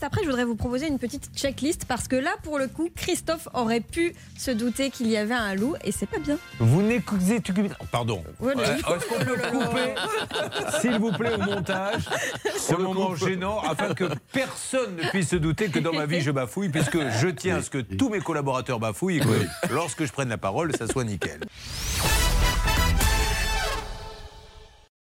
juste après, je voudrais vous proposer une petite checklist parce que là, pour le coup, Christophe aurait pu se douter qu'il y avait un loup et c'est pas bien. Vous n'écoutez. Oh, pardon. Voilà. Euh, Est-ce qu'on peut couper, s'il vous plaît, au montage, ce moment gênant, afin que personne ne puisse se douter que dans ma vie, je bafouille, puisque je tiens à ce que tous mes collaborateurs bafouillent et que lorsque je prenne la parole, ça soit nickel.